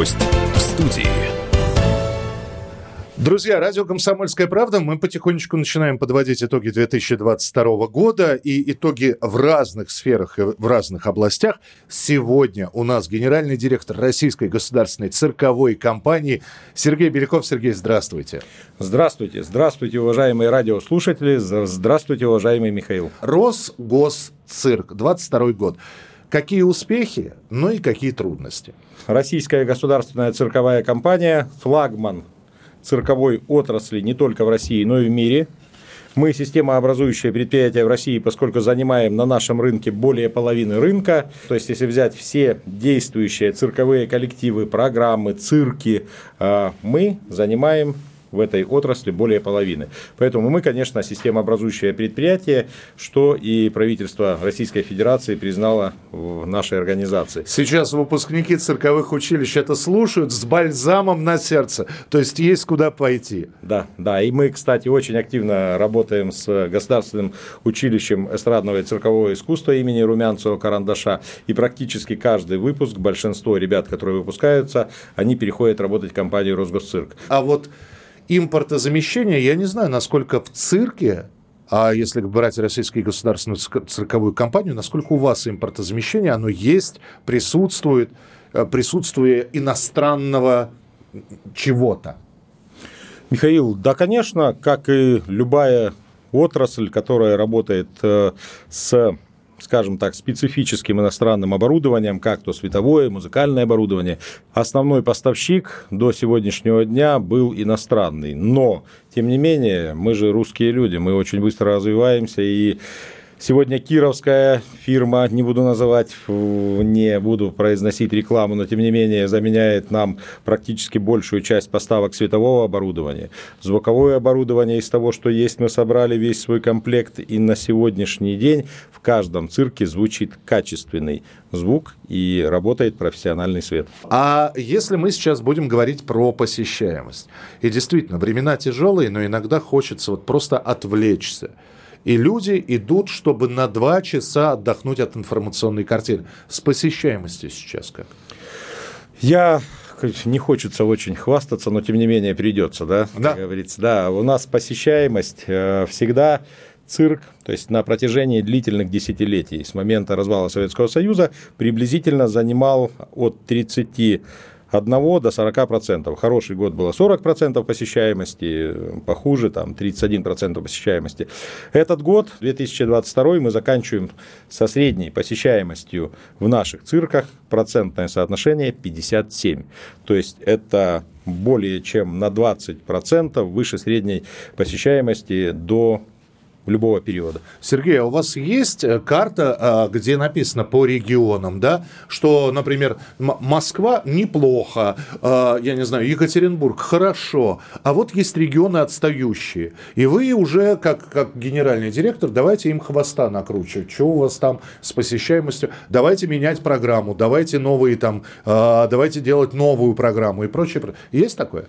Гость в студии. Друзья, радио «Комсомольская правда». Мы потихонечку начинаем подводить итоги 2022 года и итоги в разных сферах и в разных областях. Сегодня у нас генеральный директор Российской государственной цирковой компании Сергей Беляков. Сергей, здравствуйте. Здравствуйте. Здравствуйте, уважаемые радиослушатели. Здравствуйте, уважаемый Михаил. Росгосцирк, 22 год. Какие успехи, ну и какие трудности? Российская государственная цирковая компания, флагман цирковой отрасли не только в России, но и в мире. Мы системообразующее предприятие в России, поскольку занимаем на нашем рынке более половины рынка. То есть, если взять все действующие цирковые коллективы, программы, цирки, а, мы занимаем в этой отрасли более половины. Поэтому мы, конечно, системообразующее предприятие, что и правительство Российской Федерации признало в нашей организации. Сейчас выпускники цирковых училищ это слушают с бальзамом на сердце. То есть есть куда пойти. Да, да. И мы, кстати, очень активно работаем с Государственным училищем эстрадного и циркового искусства имени Румянцева Карандаша. И практически каждый выпуск, большинство ребят, которые выпускаются, они переходят работать в компанию Росгосцирк. А вот импортозамещение, я не знаю, насколько в цирке а если брать российскую государственную цирковую компанию, насколько у вас импортозамещение, оно есть, присутствует, э, присутствие иностранного чего-то? Михаил, да, конечно, как и любая отрасль, которая работает э, с скажем так, специфическим иностранным оборудованием, как то световое, музыкальное оборудование. Основной поставщик до сегодняшнего дня был иностранный. Но, тем не менее, мы же русские люди, мы очень быстро развиваемся, и Сегодня кировская фирма, не буду называть, не буду произносить рекламу, но тем не менее заменяет нам практически большую часть поставок светового оборудования. Звуковое оборудование из того, что есть, мы собрали весь свой комплект, и на сегодняшний день в каждом цирке звучит качественный звук и работает профессиональный свет. А если мы сейчас будем говорить про посещаемость, и действительно, времена тяжелые, но иногда хочется вот просто отвлечься. И люди идут, чтобы на два часа отдохнуть от информационной картины. С посещаемостью сейчас как? Я не хочется очень хвастаться, но тем не менее придется, да, да. как говорится. Да, у нас посещаемость э, всегда цирк, то есть на протяжении длительных десятилетий с момента развала Советского Союза приблизительно занимал от 30 1 до 40 процентов. Хороший год было 40 процентов посещаемости, похуже там 31 процент посещаемости. Этот год, 2022, мы заканчиваем со средней посещаемостью в наших цирках, процентное соотношение 57. То есть это более чем на 20 процентов выше средней посещаемости до любого периода. Сергей, а у вас есть э, карта, а, где написано по регионам, да, что, например, Москва неплохо, а, я не знаю, Екатеринбург хорошо, а вот есть регионы отстающие, и вы уже, как, как генеральный директор, давайте им хвоста накручивать, что у вас там с посещаемостью, давайте менять программу, давайте новые там, давайте делать новую программу и прочее. Есть такое?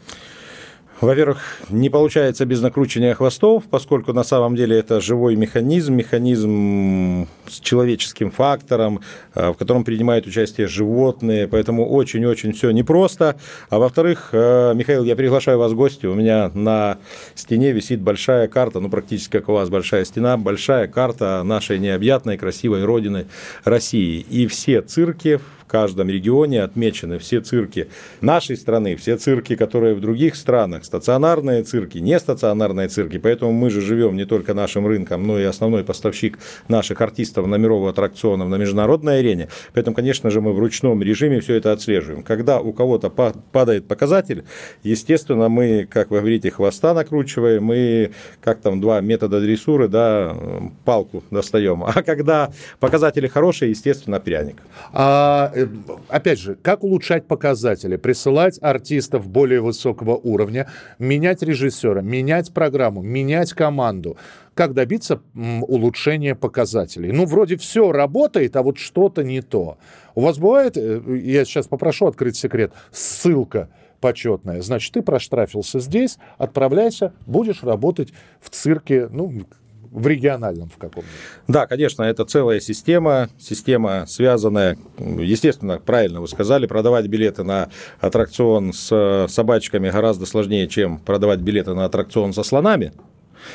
Во-первых, не получается без накручивания хвостов, поскольку на самом деле это живой механизм, механизм с человеческим фактором, э, в котором принимают участие животные, поэтому очень-очень все непросто. А во-вторых, э, Михаил, я приглашаю вас в гости, у меня на стене висит большая карта, ну практически как у вас большая стена, большая карта нашей необъятной красивой родины России. И все цирки, каждом регионе отмечены все цирки нашей страны, все цирки, которые в других странах, стационарные цирки, не стационарные цирки. Поэтому мы же живем не только нашим рынком, но и основной поставщик наших артистов номеров аттракционов на международной арене. Поэтому, конечно же, мы в ручном режиме все это отслеживаем. Когда у кого-то падает показатель, естественно, мы, как вы говорите, хвоста накручиваем, мы, как там два метода дрессуры, да, палку достаем. А когда показатели хорошие, естественно, пряник. А Э, опять же, как улучшать показатели? Присылать артистов более высокого уровня, менять режиссера, менять программу, менять команду. Как добиться улучшения показателей? Ну, вроде все работает, а вот что-то не то. У вас бывает, э, я сейчас попрошу открыть секрет, ссылка почетная. Значит, ты проштрафился здесь, отправляйся, будешь работать в цирке, ну, в региональном в каком-нибудь. Да, конечно, это целая система, система связанная, естественно, правильно вы сказали, продавать билеты на аттракцион с собачками гораздо сложнее, чем продавать билеты на аттракцион со слонами.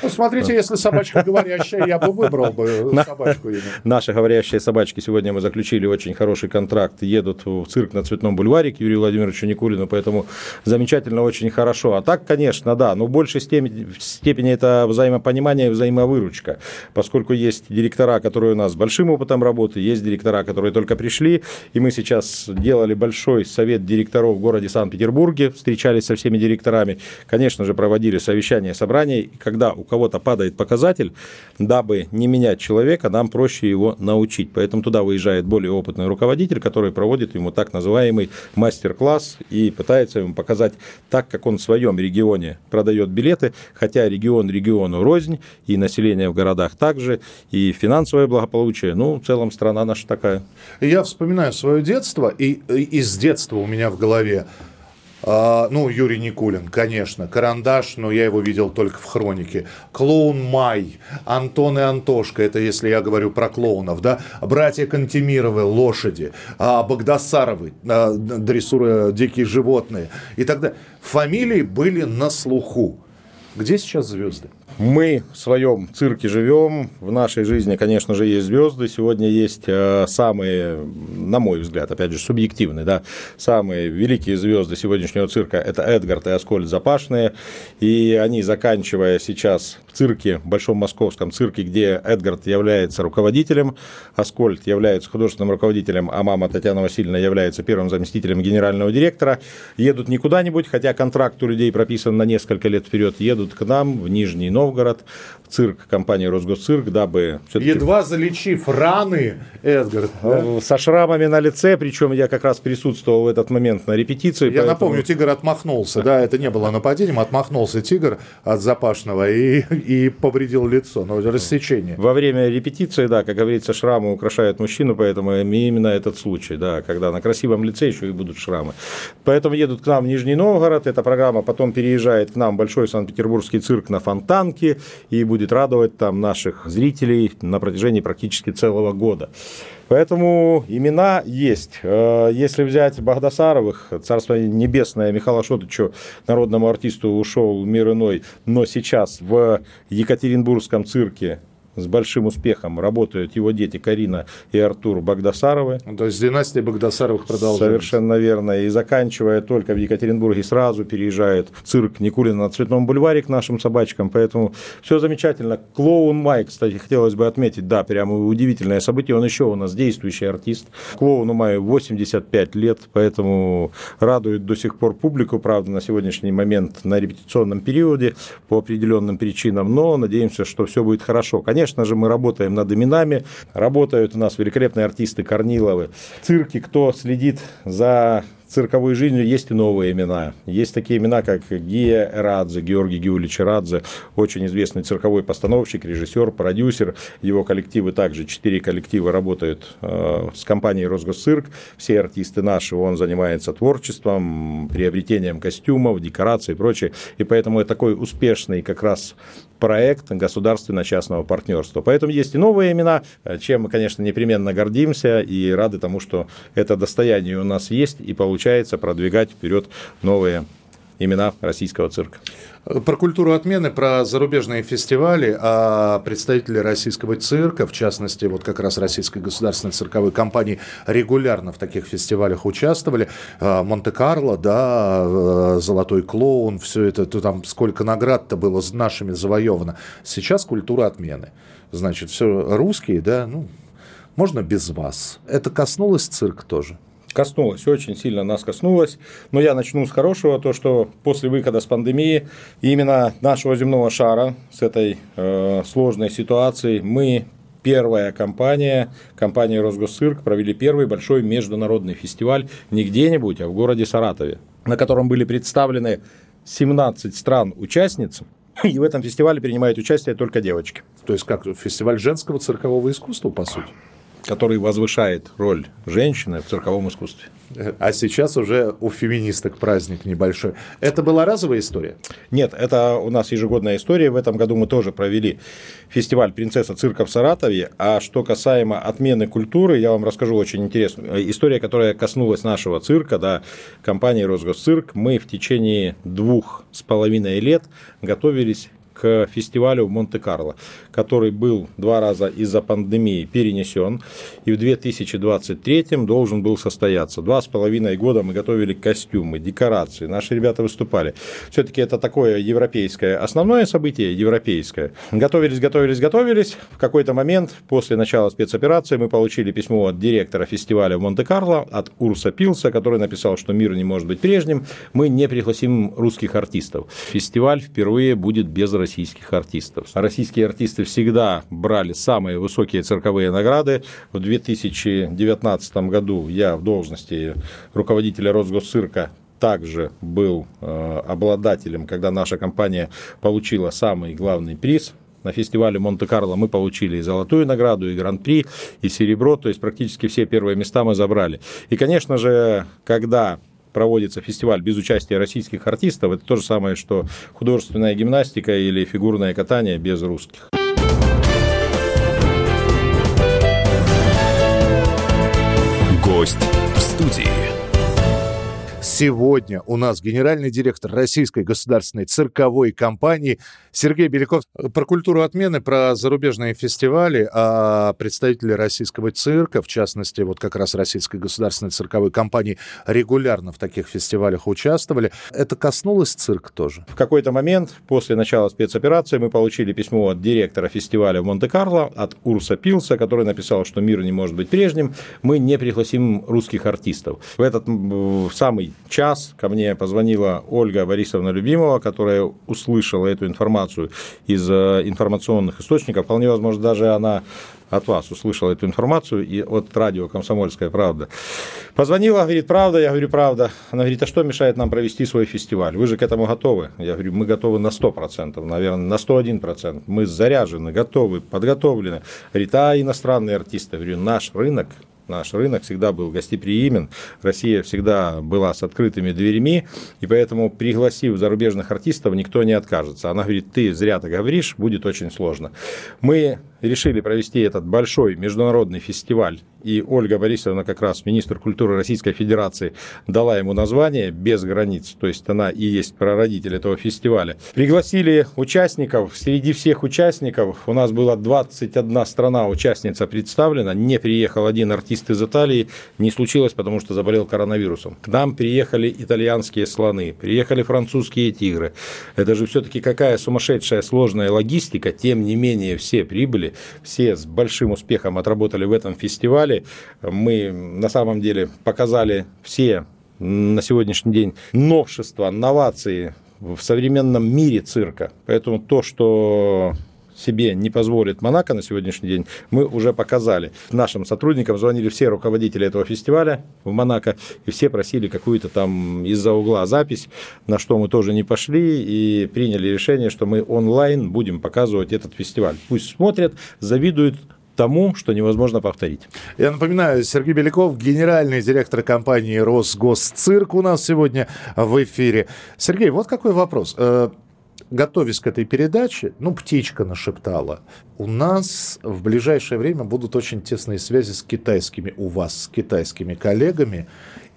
Ну, смотрите, если собачка говорящая, я бы выбрал бы собачку. Именно. Наши говорящие собачки сегодня мы заключили очень хороший контракт, едут в цирк на Цветном бульваре к Юрию Владимировичу Никулину, поэтому замечательно, очень хорошо. А так, конечно, да, но в большей степени, это взаимопонимание и взаимовыручка, поскольку есть директора, которые у нас с большим опытом работы, есть директора, которые только пришли, и мы сейчас делали большой совет директоров в городе Санкт-Петербурге, встречались со всеми директорами, конечно же, проводили совещания, собрания, и когда у кого-то падает показатель, дабы не менять человека, нам проще его научить. Поэтому туда выезжает более опытный руководитель, который проводит ему так называемый мастер-класс и пытается ему показать так, как он в своем регионе продает билеты, хотя регион региону рознь, и население в городах также, и финансовое благополучие. Ну, в целом страна наша такая. Я вспоминаю свое детство, и из детства у меня в голове а, ну, Юрий Никулин, конечно. Карандаш, но я его видел только в хронике. Клоун Май, Антон и Антошка, это если я говорю про клоунов, да. Братья Кантемировы, лошади. А, Багдасаровы, а, дрессура дикие животные и далее. Фамилии были на слуху. Где сейчас звезды? Мы в своем цирке живем. В нашей жизни, конечно же, есть звезды. Сегодня есть э, самые, на мой взгляд, опять же, субъективные, да, самые великие звезды сегодняшнего цирка – это Эдгард и Аскольд Запашные. И они, заканчивая сейчас цирке, Большом Московском цирке, где Эдгард является руководителем, Аскольд является художественным руководителем, а мама Татьяна Васильевна является первым заместителем генерального директора, едут не куда-нибудь, хотя контракт у людей прописан на несколько лет вперед, едут к нам в Нижний Новгород, в цирк компании «Росгосцирк», дабы... Едва залечив раны, Эдгар. Да? Со шрамами на лице, причем я как раз присутствовал в этот момент на репетиции. Я поэтому... напомню, Тигр отмахнулся, да, это не было нападением, отмахнулся Тигр от Запашного и, и повредил лицо, но рассечение. Во время репетиции, да, как говорится, шрамы украшают мужчину, поэтому именно этот случай, да, когда на красивом лице еще и будут шрамы. Поэтому едут к нам в Нижний Новгород, эта программа потом переезжает к нам в Большой Санкт-Петербургский цирк на Фонтан, площадке и будет радовать там наших зрителей на протяжении практически целого года. Поэтому имена есть. Э, если взять Багдасаровых, Царство Небесное, Михаила Шотычу, народному артисту, ушел мир иной, но сейчас в Екатеринбургском цирке с большим успехом работают его дети Карина и Артур Багдасаровы. То есть династия Багдасаровых продолжается. Совершенно верно. И заканчивая только в Екатеринбурге, сразу переезжает в цирк Никулина на Цветном бульваре к нашим собачкам. Поэтому все замечательно. Клоун Май, кстати, хотелось бы отметить, да, прямо удивительное событие. Он еще у нас действующий артист. Клоуну Маю 85 лет, поэтому радует до сих пор публику, правда, на сегодняшний момент на репетиционном периоде по определенным причинам, но надеемся, что все будет хорошо. Конечно, Конечно же, мы работаем над именами. Работают у нас великолепные артисты Корниловы. Цирки, кто следит за цирковой жизнью есть и новые имена. Есть такие имена, как Гия Радзе, Георгий Георгиевич Радзе, очень известный цирковой постановщик, режиссер, продюсер. Его коллективы также, четыре коллектива работают э, с компанией «Росгосцирк». Все артисты наши, он занимается творчеством, приобретением костюмов, декораций и прочее. И поэтому это такой успешный как раз проект государственно-частного партнерства. Поэтому есть и новые имена, чем мы, конечно, непременно гордимся и рады тому, что это достояние у нас есть и получается продвигать вперед новые имена российского цирка. Про культуру отмены, про зарубежные фестивали, а представители российского цирка, в частности, вот как раз Российской государственной цирковой компании, регулярно в таких фестивалях участвовали. А, Монте-Карло, да, э, Золотой клоун, все это, то там сколько наград-то было с нашими завоевано. Сейчас культура отмены. Значит, все русские, да, ну, можно без вас. Это коснулось цирк тоже? Коснулось, очень сильно нас коснулось. Но я начну с хорошего, то что после выхода с пандемии именно нашего земного шара с этой э, сложной ситуацией мы первая компания, компания Росгосцирк, провели первый большой международный фестиваль не где-нибудь, а в городе Саратове, на котором были представлены 17 стран-участниц, и в этом фестивале принимают участие только девочки. То есть как фестиваль женского циркового искусства, по сути? Который возвышает роль женщины в цирковом искусстве. А сейчас уже у феминисток праздник небольшой. Это была разовая история? Нет, это у нас ежегодная история. В этом году мы тоже провели фестиваль «Принцесса цирка» в Саратове. А что касаемо отмены культуры, я вам расскажу очень интересную история, которая коснулась нашего цирка, да, компании «Росгосцирк». Мы в течение двух с половиной лет готовились к фестивалю в Монте-Карло, который был два раза из-за пандемии перенесен, и в 2023 должен был состояться. Два с половиной года мы готовили костюмы, декорации, наши ребята выступали. Все-таки это такое европейское, основное событие европейское. Готовились, готовились, готовились. В какой-то момент после начала спецоперации мы получили письмо от директора фестиваля в Монте-Карло, от Урса Пилса, который написал, что мир не может быть прежним, мы не пригласим русских артистов. Фестиваль впервые будет без российских артистов. Российские артисты всегда брали самые высокие цирковые награды. В 2019 году я в должности руководителя Росгосцирка также был э, обладателем, когда наша компания получила самый главный приз на фестивале Монте-Карло мы получили и золотую награду, и гран-при, и серебро, то есть практически все первые места мы забрали. И, конечно же, когда проводится фестиваль без участия российских артистов, это то же самое, что художественная гимнастика или фигурное катание без русских. Гость в студии. Сегодня у нас генеральный директор Российской государственной цирковой компании Сергей Беляков. Про культуру отмены, про зарубежные фестивали, а представители российского цирка, в частности, вот как раз Российской государственной цирковой компании, регулярно в таких фестивалях участвовали. Это коснулось цирка тоже? В какой-то момент после начала спецоперации мы получили письмо от директора фестиваля в Монте-Карло, от Урса Пилса, который написал, что мир не может быть прежним, мы не пригласим русских артистов. В этот самый час ко мне позвонила Ольга Борисовна Любимова, которая услышала эту информацию из э, информационных источников. Вполне возможно, даже она от вас услышала эту информацию и от радио «Комсомольская правда». Позвонила, говорит, правда, я говорю, правда. Она говорит, а что мешает нам провести свой фестиваль? Вы же к этому готовы? Я говорю, мы готовы на 100%, наверное, на 101%. Мы заряжены, готовы, подготовлены. Говорит, а иностранные артисты? Я говорю, наш рынок Наш рынок всегда был гостеприимен, Россия всегда была с открытыми дверями, и поэтому, пригласив зарубежных артистов, никто не откажется. Она говорит, ты зря так говоришь, будет очень сложно. Мы решили провести этот большой международный фестиваль, и Ольга Борисовна, как раз министр культуры Российской Федерации, дала ему название «Без границ», то есть она и есть прародитель этого фестиваля. Пригласили участников, среди всех участников у нас была 21 страна. Участница представлена, не приехал один артист из Италии, не случилось, потому что заболел коронавирусом. К нам приехали итальянские слоны, приехали французские тигры. Это же все-таки какая сумасшедшая сложная логистика, тем не менее все прибыли все с большим успехом отработали в этом фестивале. Мы на самом деле показали все на сегодняшний день новшества, новации в современном мире цирка. Поэтому то, что себе не позволит Монако на сегодняшний день, мы уже показали. Нашим сотрудникам звонили все руководители этого фестиваля в Монако, и все просили какую-то там из-за угла запись, на что мы тоже не пошли, и приняли решение, что мы онлайн будем показывать этот фестиваль. Пусть смотрят, завидуют, тому, что невозможно повторить. Я напоминаю, Сергей Беляков, генеральный директор компании «Росгосцирк» у нас сегодня в эфире. Сергей, вот какой вопрос. Готовясь к этой передаче, ну, птичка нашептала, у нас в ближайшее время будут очень тесные связи с китайскими, у вас с китайскими коллегами,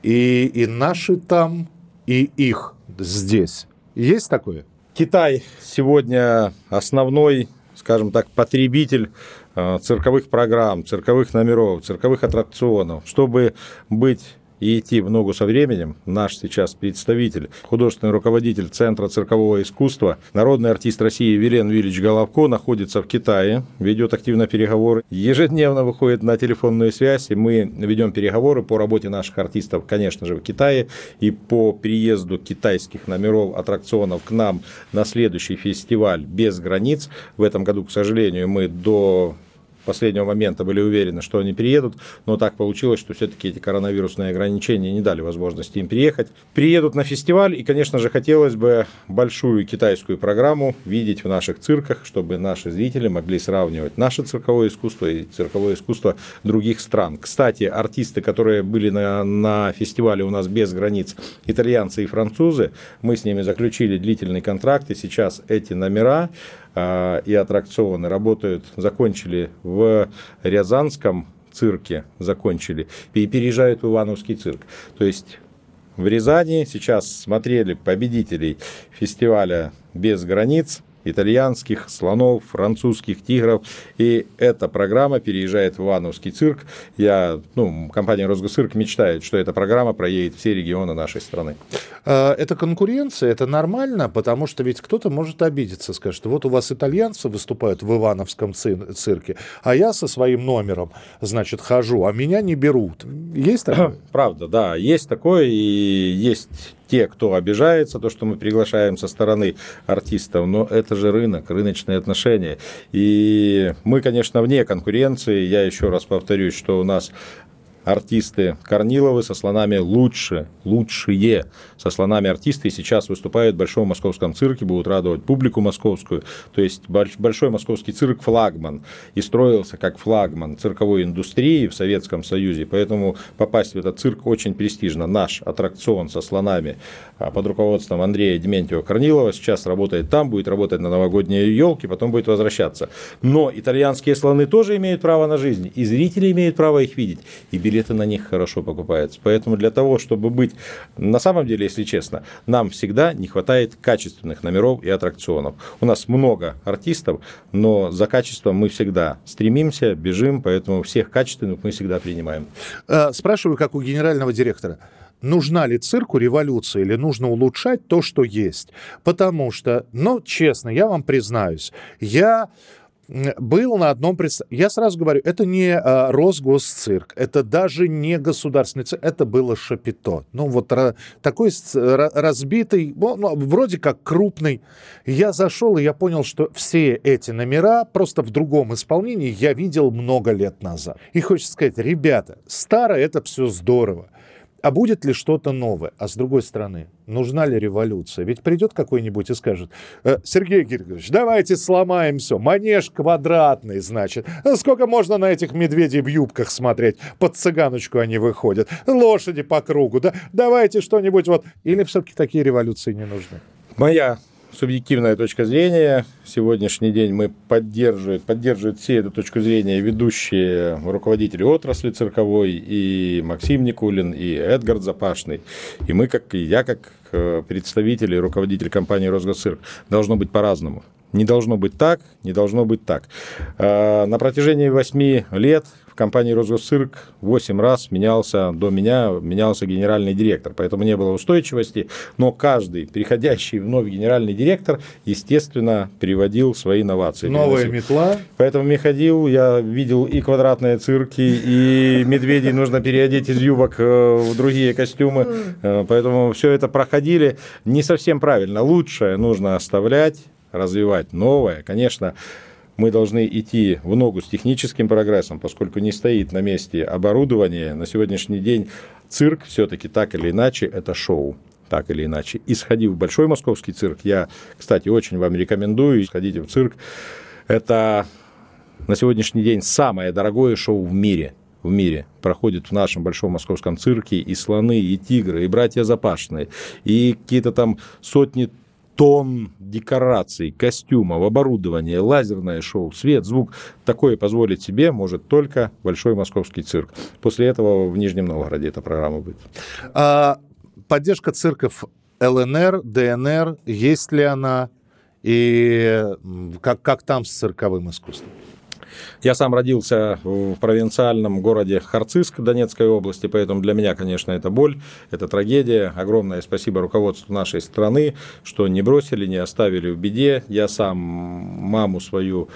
и, и наши там, и их здесь. Есть такое? Китай сегодня основной, скажем так, потребитель э, цирковых программ, цирковых номеров, цирковых аттракционов. Чтобы быть и идти в ногу со временем, наш сейчас представитель, художественный руководитель Центра циркового искусства, народный артист России Вилен Вильич Головко находится в Китае, ведет активно переговоры, ежедневно выходит на телефонную связь, и мы ведем переговоры по работе наших артистов, конечно же, в Китае, и по приезду китайских номеров аттракционов к нам на следующий фестиваль «Без границ». В этом году, к сожалению, мы до последнего момента были уверены, что они приедут, но так получилось, что все-таки эти коронавирусные ограничения не дали возможности им приехать. Приедут на фестиваль, и, конечно же, хотелось бы большую китайскую программу видеть в наших цирках, чтобы наши зрители могли сравнивать наше цирковое искусство и цирковое искусство других стран. Кстати, артисты, которые были на, на фестивале у нас без границ, итальянцы и французы, мы с ними заключили длительный контракт, и сейчас эти номера и аттракционы работают, закончили в Рязанском цирке, закончили, и переезжают в Ивановский цирк. То есть в Рязани сейчас смотрели победителей фестиваля «Без границ», итальянских слонов, французских тигров. И эта программа переезжает в Ивановский цирк. Я, ну, компания «Росгосцирк» мечтает, что эта программа проедет все регионы нашей страны. А, это конкуренция, это нормально, потому что ведь кто-то может обидеться, скажет, вот у вас итальянцы выступают в Ивановском цирке, а я со своим номером, значит, хожу, а меня не берут. Есть такое? Правда, да, есть такое, и есть те, кто обижается, то, что мы приглашаем со стороны артистов, но это же рынок, рыночные отношения. И мы, конечно, вне конкуренции. Я еще раз повторюсь, что у нас артисты Корниловы со слонами лучше, лучшие со слонами артисты сейчас выступают в Большом московском цирке, будут радовать публику московскую. То есть Большой московский цирк флагман и строился как флагман цирковой индустрии в Советском Союзе, поэтому попасть в этот цирк очень престижно. Наш аттракцион со слонами а, под руководством Андрея Дементьева Корнилова сейчас работает там, будет работать на новогодние елки, потом будет возвращаться. Но итальянские слоны тоже имеют право на жизнь, и зрители имеют право их видеть, и билеты на них хорошо покупаются. Поэтому для того, чтобы быть, на самом деле, если честно, нам всегда не хватает качественных номеров и аттракционов. У нас много артистов, но за качеством мы всегда стремимся, бежим, поэтому всех качественных мы всегда принимаем. Э, спрашиваю, как у генерального директора нужна ли цирку революция или нужно улучшать то, что есть. Потому что, ну, честно, я вам признаюсь, я был на одном представлении. Я сразу говорю, это не а, Росгосцирк, это даже не государственный цирк, это было Шапито. Ну, вот ра, такой разбитый, ну, вроде как крупный. Я зашел, и я понял, что все эти номера просто в другом исполнении я видел много лет назад. И хочется сказать, ребята, старое это все здорово. А будет ли что-то новое? А с другой стороны, нужна ли революция? Ведь придет какой-нибудь и скажет, «Э, Сергей Георгиевич, давайте сломаем все. Манеж квадратный, значит. «Э, сколько можно на этих медведей в юбках смотреть? Под цыганочку они выходят. Лошади по кругу. Да? Давайте что-нибудь вот. Или все-таки такие революции не нужны? Моя субъективная точка зрения. Сегодняшний день мы поддерживают, поддерживают все эту точку зрения ведущие руководители отрасли цирковой, и Максим Никулин, и Эдгард Запашный. И мы, как и я, как э, представитель и руководитель компании «Росгосцирк», должно быть по-разному. Не должно быть так, не должно быть так. Э, на протяжении восьми лет компании «Росгосцирк» 8 раз менялся, до меня менялся генеральный директор, поэтому не было устойчивости, но каждый приходящий вновь генеральный директор, естественно, приводил свои инновации. Новая метла. Поэтому Михаил, я видел и квадратные цирки, и медведей нужно переодеть из юбок э, в другие костюмы, э, поэтому все это проходили не совсем правильно. Лучшее нужно оставлять, развивать новое. Конечно, мы должны идти в ногу с техническим прогрессом, поскольку не стоит на месте оборудование. На сегодняшний день цирк все-таки так или иначе это шоу так или иначе. И сходив в Большой Московский цирк, я, кстати, очень вам рекомендую, сходите в цирк. Это на сегодняшний день самое дорогое шоу в мире в мире проходит в нашем Большом Московском цирке и слоны, и тигры, и братья Запашные, и какие-то там сотни тонн декораций, костюмов, оборудования, лазерное шоу, свет, звук. Такое позволить себе может только Большой Московский цирк. После этого в Нижнем Новгороде эта программа будет. А поддержка цирков ЛНР, ДНР, есть ли она? И как, как там с цирковым искусством? Я сам родился в провинциальном городе Харциск Донецкой области, поэтому для меня, конечно, это боль, это трагедия. Огромное спасибо руководству нашей страны, что не бросили, не оставили в беде. Я сам маму свою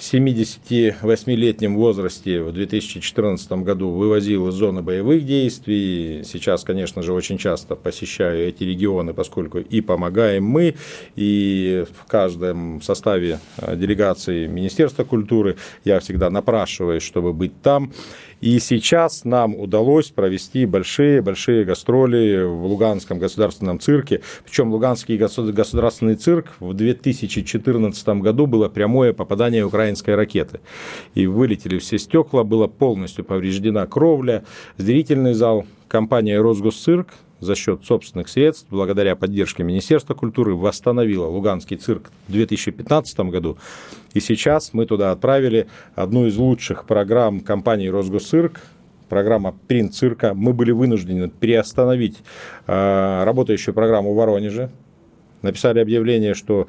в 78-летнем возрасте в 2014 году вывозил из зоны боевых действий. Сейчас, конечно же, очень часто посещаю эти регионы, поскольку и помогаем мы, и в каждом составе э, делегации Министерства культуры я всегда напрашиваюсь, чтобы быть там. И сейчас нам удалось провести большие-большие гастроли в Луганском государственном цирке. Причем Луганский государственный цирк в 2014 году было прямое попадание украинской ракеты. И вылетели все стекла, была полностью повреждена кровля, зрительный зал. Компания «Росгосцирк» за счет собственных средств, благодаря поддержке Министерства культуры, восстановила Луганский цирк в 2015 году. И сейчас мы туда отправили одну из лучших программ компании «Росгосцирк», программа «Принт цирка». Мы были вынуждены переостановить э, работающую программу в Воронеже. Написали объявление, что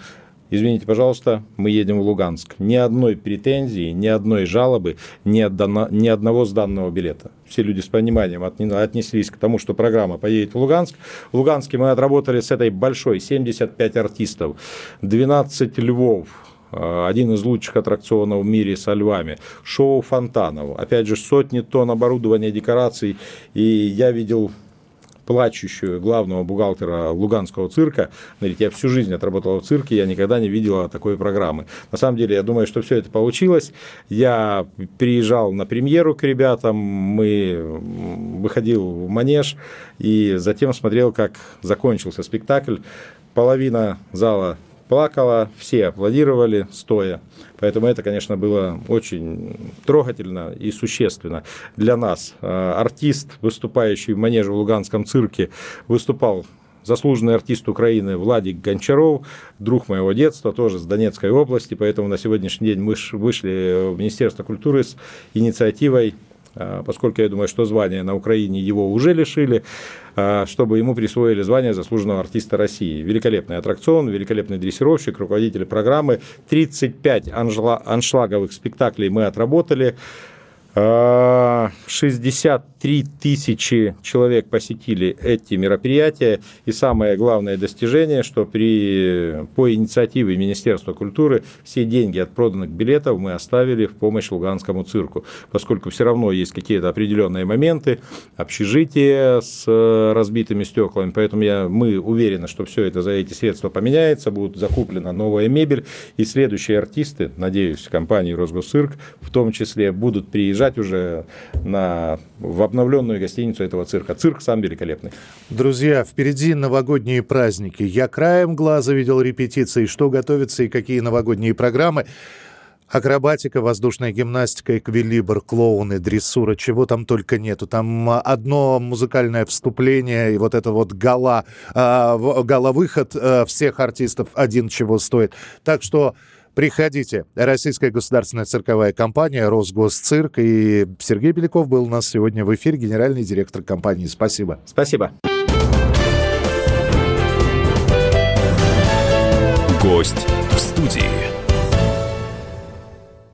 извините, пожалуйста, мы едем в Луганск. Ни одной претензии, ни одной жалобы, ни, отдано, ни одного сданного билета. Все люди с пониманием отнеслись к тому, что программа поедет в Луганск. В Луганске мы отработали с этой большой 75 артистов, 12 львов, э, один из лучших аттракционов в мире со львами, шоу фонтанов, опять же, сотни тонн оборудования, декораций, и я видел плачущую главного бухгалтера Луганского цирка. Говорит, я всю жизнь отработал в цирке, я никогда не видела такой программы. На самом деле, я думаю, что все это получилось. Я приезжал на премьеру к ребятам, мы выходил в манеж и затем смотрел, как закончился спектакль. Половина зала плакала, все аплодировали стоя. Поэтому это, конечно, было очень трогательно и существенно для нас. А, артист, выступающий в манеже в Луганском цирке, выступал заслуженный артист Украины Владик Гончаров, друг моего детства, тоже с Донецкой области, поэтому на сегодняшний день мы вышли в Министерство культуры с инициативой поскольку я думаю, что звание на Украине его уже лишили, а, чтобы ему присвоили звание заслуженного артиста России. Великолепный аттракцион, великолепный дрессировщик, руководитель программы. 35 аншлаговых спектаклей мы отработали. 63 тысячи человек посетили эти мероприятия. И самое главное достижение, что при, по инициативе Министерства культуры все деньги от проданных билетов мы оставили в помощь Луганскому цирку, поскольку все равно есть какие-то определенные моменты, общежитие с э, разбитыми стеклами, поэтому я, мы уверены, что все это за эти средства поменяется, будет закуплена новая мебель, и следующие артисты, надеюсь, компании Росгосцирк в том числе будут приезжать приезжать уже на, в обновленную гостиницу этого цирка. Цирк сам великолепный. Друзья, впереди новогодние праздники. Я краем глаза видел репетиции, что готовится и какие новогодние программы. Акробатика, воздушная гимнастика, эквилибр, клоуны, дрессура, чего там только нету. Там одно музыкальное вступление и вот это вот гала, э, гала-выход э, всех артистов один чего стоит. Так что Приходите. Российская государственная цирковая компания «Росгосцирк». И Сергей Беляков был у нас сегодня в эфире, генеральный директор компании. Спасибо. Спасибо. Гость в студии.